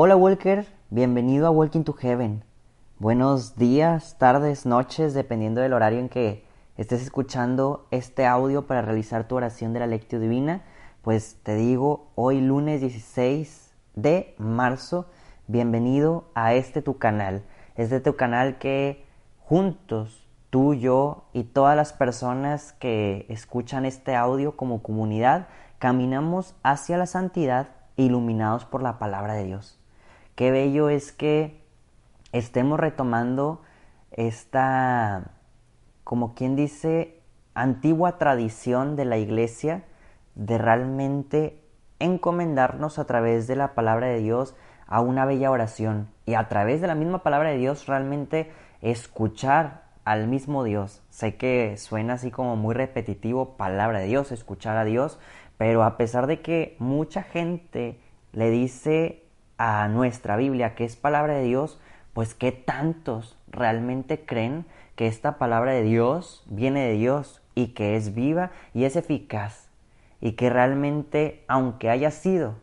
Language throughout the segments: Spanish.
Hola Walker, bienvenido a Walking to Heaven. Buenos días, tardes, noches, dependiendo del horario en que estés escuchando este audio para realizar tu oración de la lectio divina. Pues te digo, hoy lunes 16 de marzo, bienvenido a este tu canal. Este tu canal que juntos, tú, yo y todas las personas que escuchan este audio como comunidad, caminamos hacia la santidad iluminados por la palabra de Dios. Qué bello es que estemos retomando esta, como quien dice, antigua tradición de la iglesia de realmente encomendarnos a través de la palabra de Dios a una bella oración y a través de la misma palabra de Dios realmente escuchar al mismo Dios. Sé que suena así como muy repetitivo, palabra de Dios, escuchar a Dios, pero a pesar de que mucha gente le dice a nuestra Biblia que es palabra de Dios, pues qué tantos realmente creen que esta palabra de Dios viene de Dios y que es viva y es eficaz y que realmente, aunque haya sido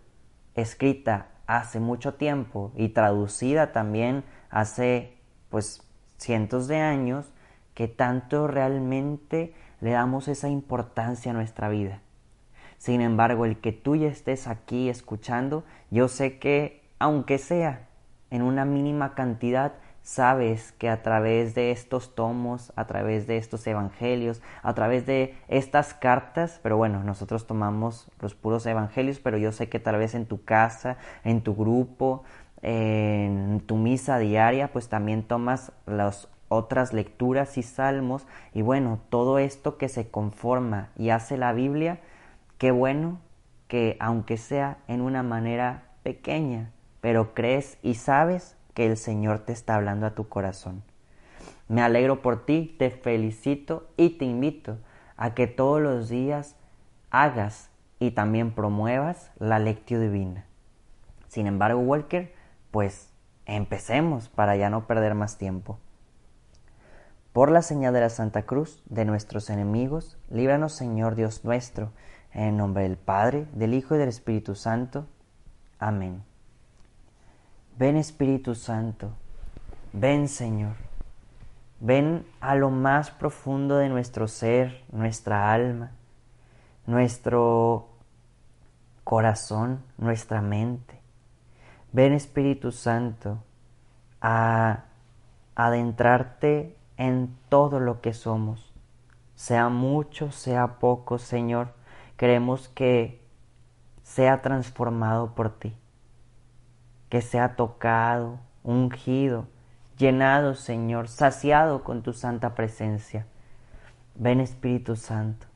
escrita hace mucho tiempo y traducida también hace pues cientos de años, que tanto realmente le damos esa importancia a nuestra vida. Sin embargo, el que tú ya estés aquí escuchando, yo sé que, aunque sea en una mínima cantidad, sabes que a través de estos tomos, a través de estos evangelios, a través de estas cartas, pero bueno, nosotros tomamos los puros evangelios, pero yo sé que tal vez en tu casa, en tu grupo, en tu misa diaria, pues también tomas las otras lecturas y salmos, y bueno, todo esto que se conforma y hace la Biblia, Qué bueno que aunque sea en una manera pequeña, pero crees y sabes que el Señor te está hablando a tu corazón. Me alegro por ti, te felicito y te invito a que todos los días hagas y también promuevas la lectio divina. Sin embargo, Walker, pues empecemos para ya no perder más tiempo. Por la señal de la Santa Cruz de nuestros enemigos, líbranos Señor Dios nuestro, en nombre del Padre, del Hijo y del Espíritu Santo. Amén. Ven Espíritu Santo, ven Señor, ven a lo más profundo de nuestro ser, nuestra alma, nuestro corazón, nuestra mente. Ven Espíritu Santo a adentrarte en todo lo que somos, sea mucho, sea poco, Señor Queremos que sea transformado por ti, que sea tocado, ungido, llenado, Señor, saciado con tu santa presencia. Ven Espíritu Santo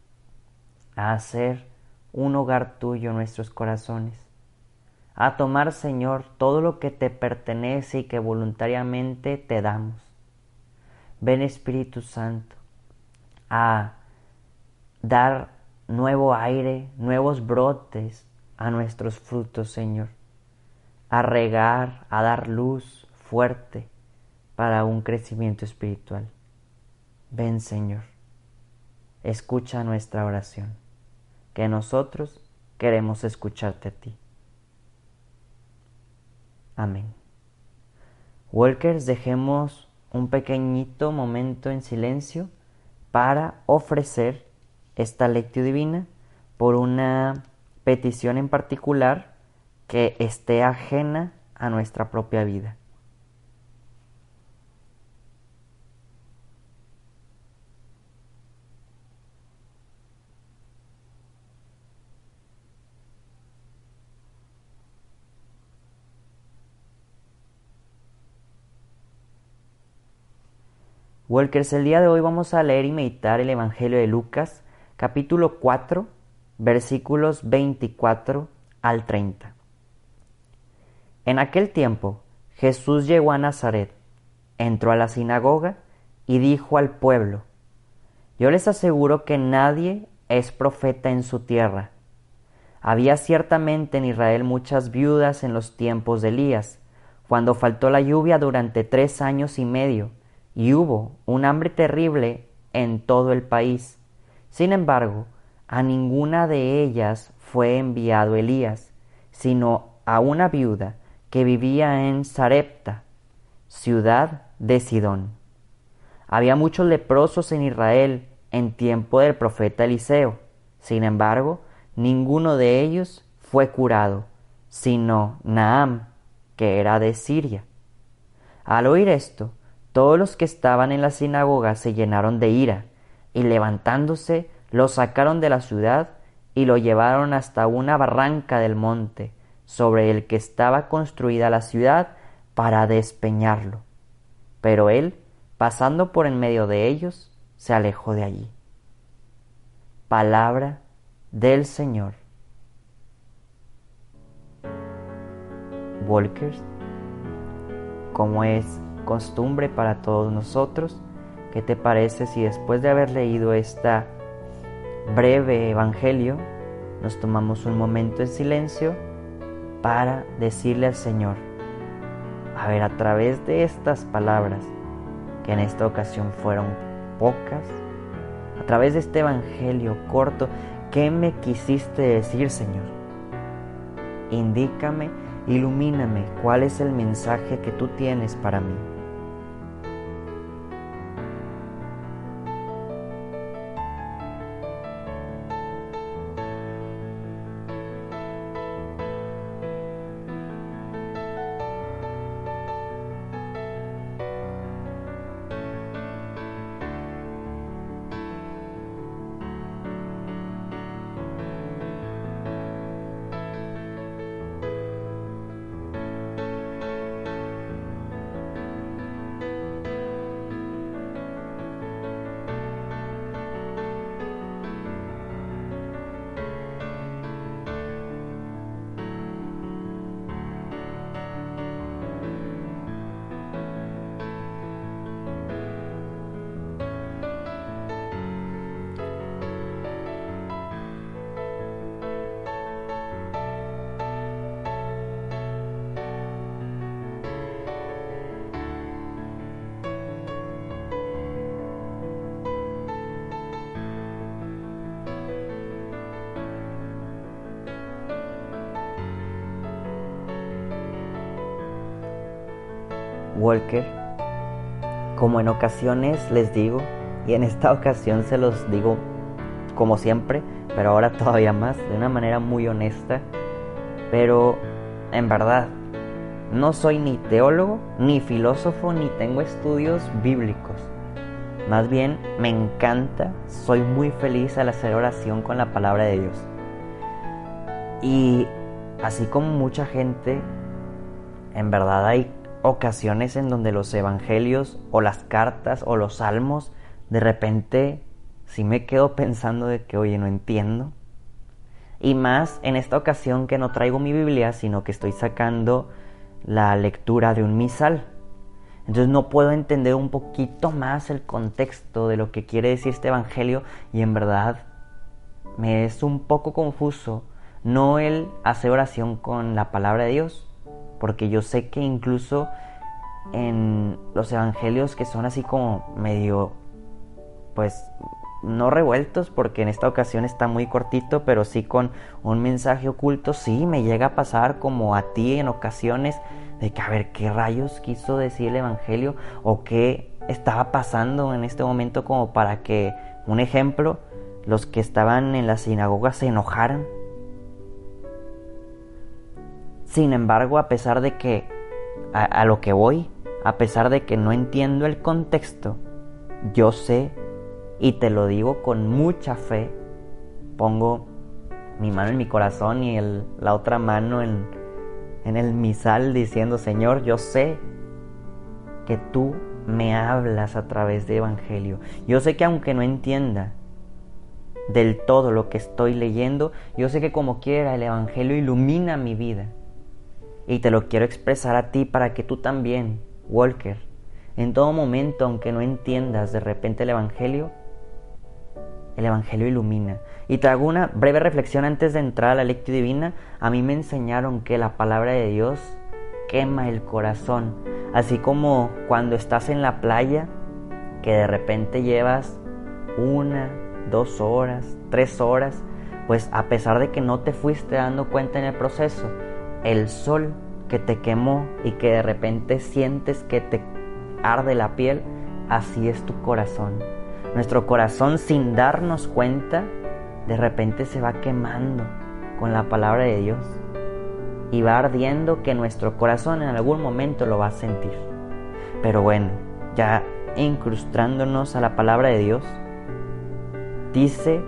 a hacer un hogar tuyo nuestros corazones, a tomar, Señor, todo lo que te pertenece y que voluntariamente te damos. Ven Espíritu Santo a dar nuevo aire, nuevos brotes a nuestros frutos, Señor, a regar, a dar luz fuerte para un crecimiento espiritual. Ven, Señor, escucha nuestra oración, que nosotros queremos escucharte a ti. Amén. Walkers, dejemos un pequeñito momento en silencio para ofrecer esta lectio divina por una petición en particular que esté ajena a nuestra propia vida. Walkers, el día de hoy vamos a leer y meditar el Evangelio de Lucas, capítulo 4, versículos 24 al 30. En aquel tiempo Jesús llegó a Nazaret, entró a la sinagoga y dijo al pueblo, Yo les aseguro que nadie es profeta en su tierra. Había ciertamente en Israel muchas viudas en los tiempos de Elías, cuando faltó la lluvia durante tres años y medio, y hubo un hambre terrible en todo el país. Sin embargo, a ninguna de ellas fue enviado Elías, sino a una viuda que vivía en Sarepta, ciudad de Sidón. Había muchos leprosos en Israel en tiempo del profeta Eliseo. Sin embargo, ninguno de ellos fue curado, sino Naam, que era de Siria. Al oír esto, todos los que estaban en la sinagoga se llenaron de ira, y levantándose, lo sacaron de la ciudad y lo llevaron hasta una barranca del monte, sobre el que estaba construida la ciudad, para despeñarlo. Pero él, pasando por en medio de ellos, se alejó de allí. Palabra del Señor. Walkers, como es costumbre para todos nosotros, ¿qué te parece si después de haber leído esta breve evangelio, nos tomamos un momento en silencio para decirle al Señor, a ver, a través de estas palabras, que en esta ocasión fueron pocas, a través de este evangelio corto, ¿qué me quisiste decir, Señor? Indícame, ilumíname cuál es el mensaje que tú tienes para mí. Walker, como en ocasiones les digo, y en esta ocasión se los digo como siempre, pero ahora todavía más, de una manera muy honesta, pero en verdad, no soy ni teólogo, ni filósofo, ni tengo estudios bíblicos. Más bien, me encanta, soy muy feliz al hacer oración con la palabra de Dios. Y así como mucha gente, en verdad hay ocasiones en donde los evangelios o las cartas o los salmos de repente sí me quedo pensando de que, oye, no entiendo. Y más en esta ocasión que no traigo mi Biblia, sino que estoy sacando la lectura de un misal. Entonces no puedo entender un poquito más el contexto de lo que quiere decir este evangelio y en verdad me es un poco confuso no el hacer oración con la palabra de Dios, porque yo sé que incluso en los evangelios que son así como medio, pues no revueltos, porque en esta ocasión está muy cortito, pero sí con un mensaje oculto, sí me llega a pasar como a ti en ocasiones, de que a ver qué rayos quiso decir el evangelio o qué estaba pasando en este momento como para que, un ejemplo, los que estaban en la sinagoga se enojaran sin embargo, a pesar de que a, lo que voy, a pesar de que no entiendo el contexto, yo sé y te lo digo con mucha fe, pongo mi mano en mi corazón y la otra mano en, en el misal diciendo, Señor, yo sé que tú me hablas a través de Evangelio. Yo sé que aunque no entienda del todo lo que estoy leyendo, yo sé que como quiera el Evangelio ilumina mi vida y te lo quiero expresar a ti para que tú también, Walker, en todo momento, aunque no entiendas de repente el Evangelio, el Evangelio ilumina. Y te hago una breve reflexión antes de entrar a la lectura divina. A mí me enseñaron que la palabra de Dios quema el corazón. Así como cuando estás en la playa, que de repente llevas una, dos horas, tres horas, pues a pesar de que no te fuiste dando cuenta en el proceso, el sol que te quemó y que de repente sientes que te arde la piel, así es tu corazón. Nuestro corazón sin darnos cuenta, de repente se va quemando con la palabra de Dios y va ardiendo que nuestro corazón en algún momento lo va a sentir. Pero bueno, ya incrustándonos a la palabra de Dios, dice,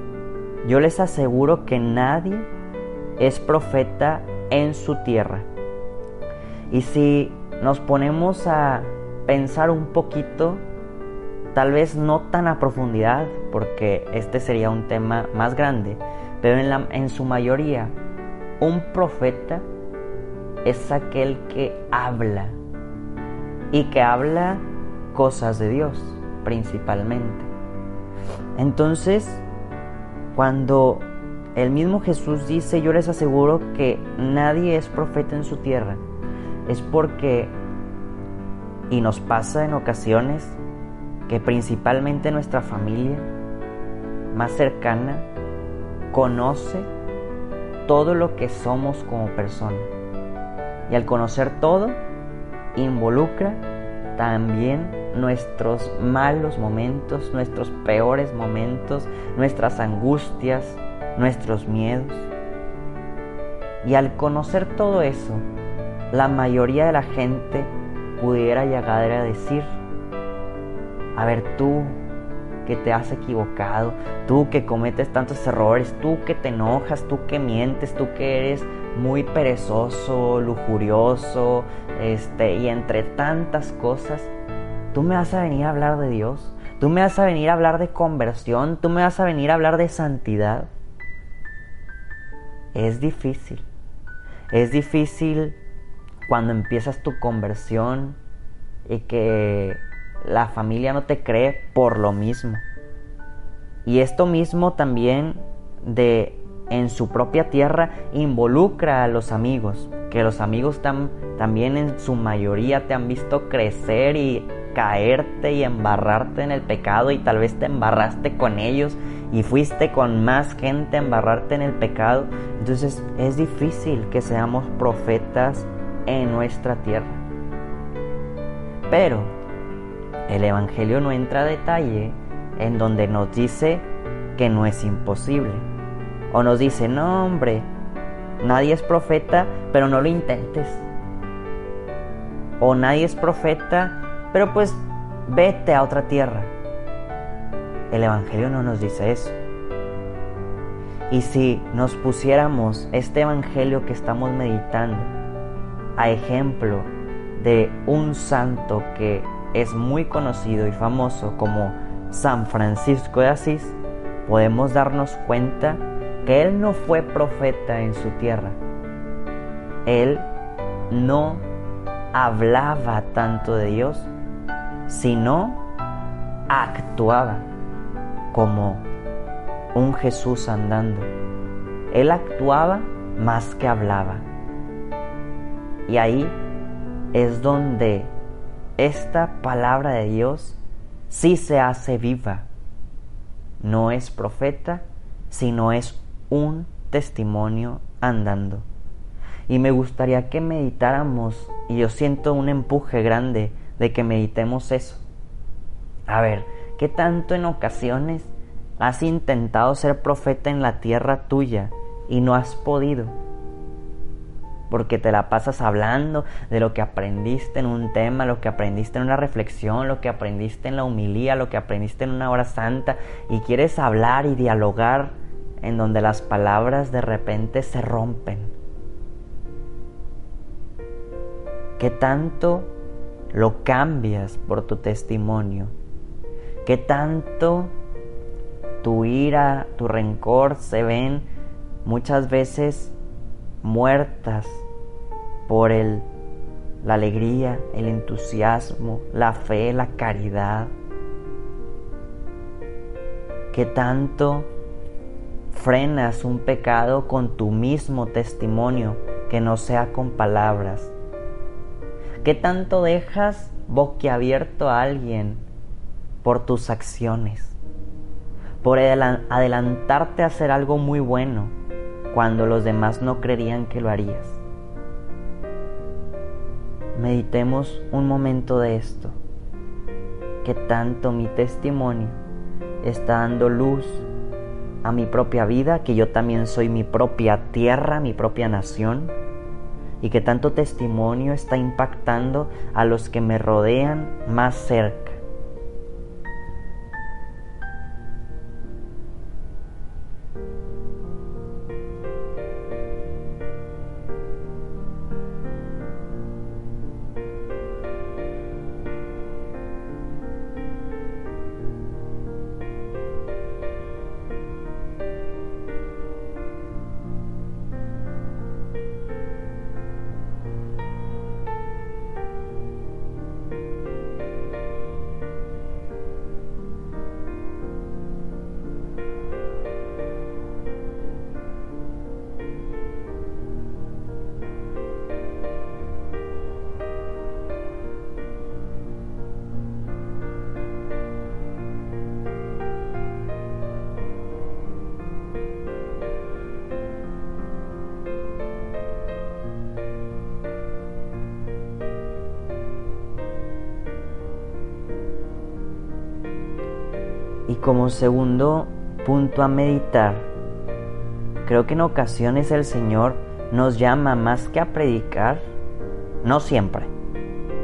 yo les aseguro que nadie es profeta en su tierra. Y si nos ponemos a pensar un poquito, tal vez no tan a profundidad, porque este sería un tema más grande, pero en, la, en su mayoría, un profeta es aquel que habla y que habla cosas de Dios principalmente. Entonces, cuando el mismo Jesús dice, yo les aseguro que nadie es profeta en su tierra, es porque, y nos pasa en ocasiones, que principalmente nuestra familia más cercana conoce todo lo que somos como persona. Y al conocer todo, involucra también nuestros malos momentos, nuestros peores momentos, nuestras angustias, nuestros miedos. Y al conocer todo eso, la mayoría de la gente pudiera llegar a decir, a ver tú que te has equivocado, tú que cometes tantos errores, tú que te enojas, tú que mientes, tú que eres muy perezoso, lujurioso, este, y entre tantas cosas, tú me vas a venir a hablar de Dios, tú me vas a venir a hablar de conversión, tú me vas a venir a hablar de santidad. Es difícil, es difícil cuando empiezas tu conversión y que la familia no te cree por lo mismo. Y esto mismo también de en su propia tierra involucra a los amigos, que los amigos también en su mayoría te han visto crecer y caerte y embarrarte en el pecado y tal vez te embarraste con ellos y fuiste con más gente a embarrarte en el pecado. Entonces es difícil que seamos profetas en nuestra tierra. Pero el Evangelio no entra a detalle en donde nos dice que no es imposible o nos dice, no hombre, nadie es profeta, pero no lo intentes. O nadie es profeta, pero pues vete a otra tierra. El Evangelio no nos dice eso. Y si nos pusiéramos este Evangelio que estamos meditando a ejemplo de un santo que es muy conocido y famoso como San Francisco de Asís, podemos darnos cuenta que él no fue profeta en su tierra. Él no hablaba tanto de Dios, sino actuaba como un Jesús andando. Él actuaba más que hablaba. Y ahí es donde esta palabra de Dios sí se hace viva. No es profeta, sino es un testimonio andando. Y me gustaría que meditáramos, y yo siento un empuje grande de que meditemos eso. A ver, ¿qué tanto en ocasiones has intentado ser profeta en la tierra tuya y no has podido? Porque te la pasas hablando de lo que aprendiste en un tema, lo que aprendiste en una reflexión, lo que aprendiste en la humilía, lo que aprendiste en una hora santa, y quieres hablar y dialogar en donde las palabras de repente se rompen. ¿Qué tanto lo cambias por tu testimonio? ¿Qué tanto tu ira, tu rencor se ven muchas veces muertas por el, la alegría, el entusiasmo, la fe, la caridad? ¿Qué tanto frenas un pecado con tu mismo testimonio, que no sea con palabras? ¿Qué tanto dejas boquiabierto a alguien por tus acciones? Por adelantarte a hacer algo muy bueno cuando los demás no creían que lo harías. meditemos un momento de esto, que tanto mi testimonio está dando luz a mi propia vida, que yo también soy mi propia tierra, mi propia nación, y que tanto testimonio está impactando a los que me rodean más cerca. Como segundo punto a meditar, creo que en ocasiones el Señor nos llama más que a predicar, no siempre.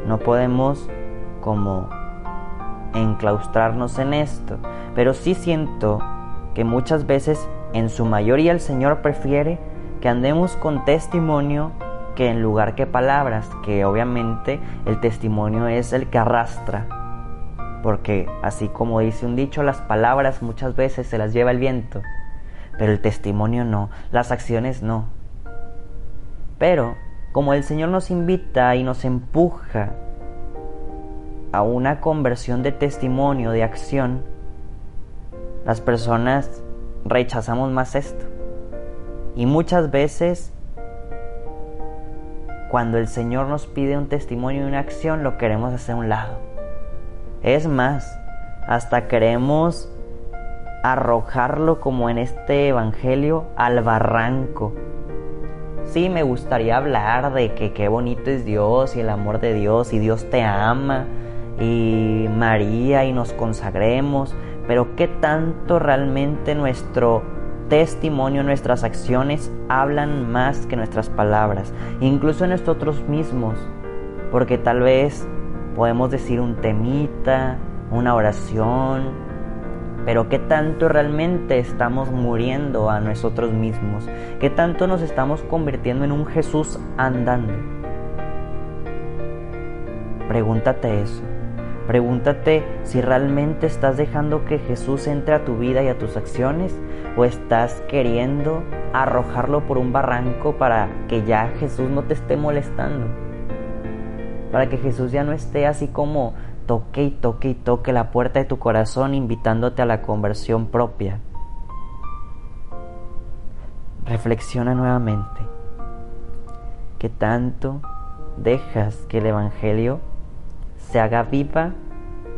No podemos como enclaustrarnos en esto, pero sí siento que muchas veces en su mayoría el Señor prefiere que andemos con testimonio que en lugar que palabras, que obviamente el testimonio es el que arrastra, porque así como dice un dicho, las palabras muchas veces se las lleva el viento, pero el testimonio no, las acciones no. Pero como el Señor nos invita y nos empuja a una conversión de testimonio, de acción, las personas rechazamos más esto. Y muchas veces, cuando el Señor nos pide un testimonio y una acción, lo queremos hacer a un lado. Es más, hasta queremos arrojarlo como en este Evangelio al barranco. Sí, me gustaría hablar de que qué bonito es Dios y el amor de Dios y Dios te ama y María y nos consagremos, pero qué tanto realmente nuestro testimonio, nuestras acciones hablan más que nuestras palabras, incluso nosotros mismos, porque tal vez podemos decir un temita, una oración, pero qué tanto realmente estamos muriendo a nosotros mismos, qué tanto nos estamos convirtiendo en un Jesús andando. Pregúntate eso. Pregúntate si realmente estás dejando que Jesús entre a tu vida y a tus acciones o estás queriendo arrojarlo por un barranco para que ya Jesús no te esté molestando para que Jesús ya no esté así como toque y toque y toque la puerta de tu corazón invitándote a la conversión propia. Reflexiona nuevamente. ¿Qué tanto dejas que el Evangelio se haga viva,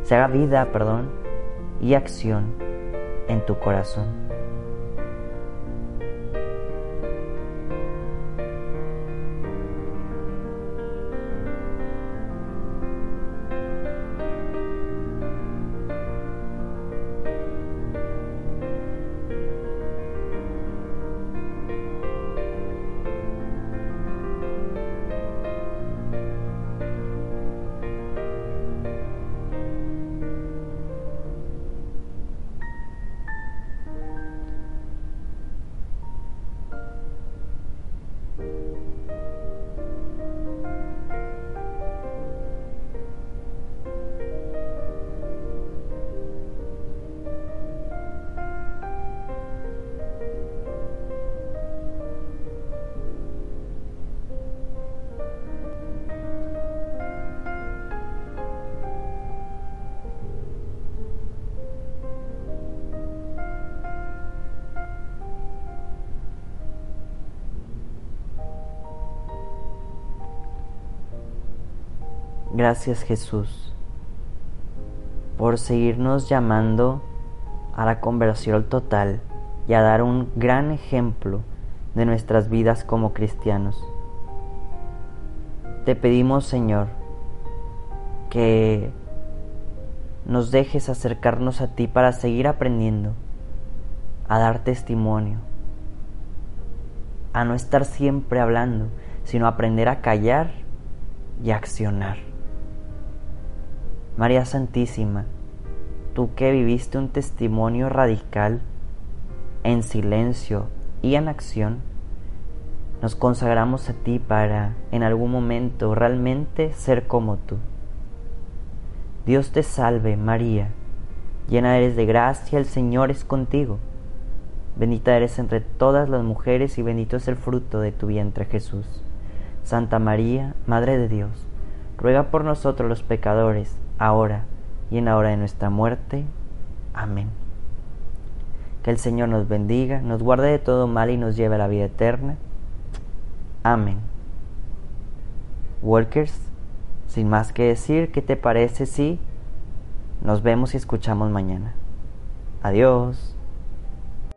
se haga vida, perdón, y acción en tu corazón? Gracias Jesús por seguirnos llamando a la conversión total y a dar un gran ejemplo de nuestras vidas como cristianos. Te pedimos Señor que nos dejes acercarnos a ti para seguir aprendiendo, a dar testimonio, a no estar siempre hablando, sino aprender a callar y accionar. María Santísima, tú que viviste un testimonio radical en silencio y en acción, nos consagramos a ti para en algún momento realmente ser como tú. Dios te salve María, llena eres de gracia, el Señor es contigo. Bendita eres entre todas las mujeres y bendito es el fruto de tu vientre Jesús. Santa María, Madre de Dios, ruega por nosotros los pecadores, ahora y en la hora de nuestra muerte. Amén. Que el Señor nos bendiga, nos guarde de todo mal y nos lleve a la vida eterna. Amén. Workers, sin más que decir, ¿qué te parece si nos vemos y escuchamos mañana? Adiós.